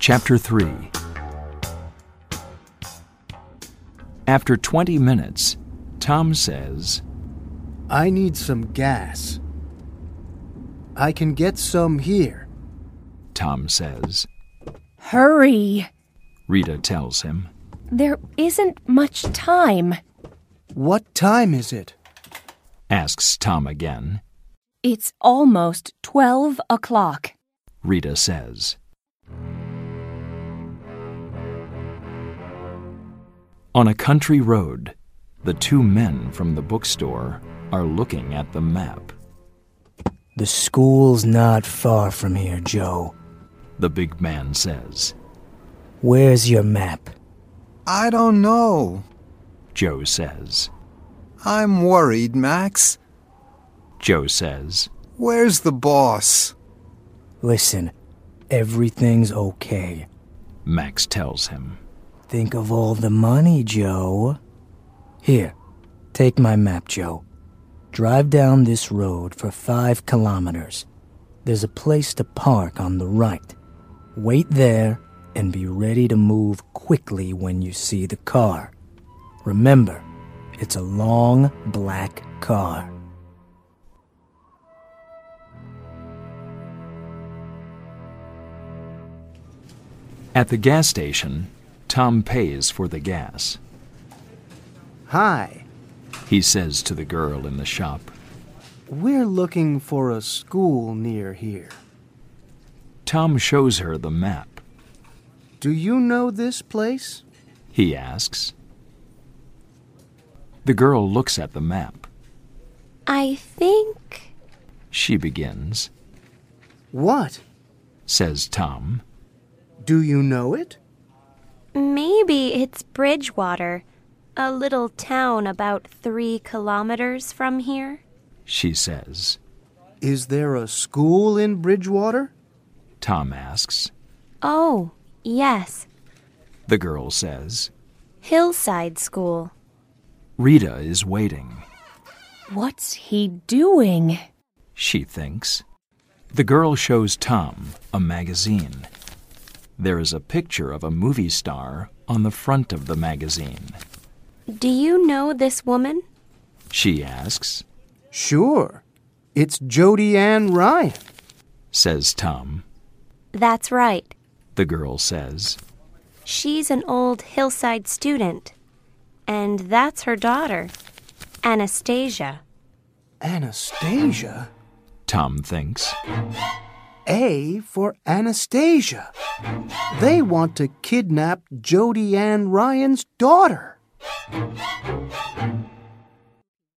Chapter 3 After 20 minutes, Tom says, I need some gas. I can get some here. Tom says. Hurry! Rita tells him. There isn't much time. What time is it? Asks Tom again. It's almost 12 o'clock. Rita says. On a country road, the two men from the bookstore are looking at the map. The school's not far from here, Joe. The big man says. Where's your map? I don't know. Joe says. I'm worried, Max. Joe says. Where's the boss? Listen, everything's okay. Max tells him. Think of all the money, Joe. Here, take my map, Joe. Drive down this road for five kilometers. There's a place to park on the right. Wait there and be ready to move quickly when you see the car. Remember, it's a long black car. At the gas station, Tom pays for the gas. Hi. He says to the girl in the shop. We're looking for a school near here. Tom shows her the map. Do you know this place? He asks. The girl looks at the map. I think. She begins. What? Says Tom. Do you know it? Maybe it's Bridgewater, a little town about three kilometers from here. She says. Is there a school in Bridgewater? Tom asks. Oh, yes. The girl says. Hillside School. Rita is waiting. What's he doing? She thinks. The girl shows Tom a magazine. There is a picture of a movie star on the front of the magazine. Do you know this woman? She asks. Sure. It's Jody Ann Ryan. Says Tom. That's right. The girl says. She's an old hillside student. And that's her daughter, Anastasia. Anastasia? Tom thinks. A for Anastasia. They want to kidnap Jody Ann Ryan's daughter.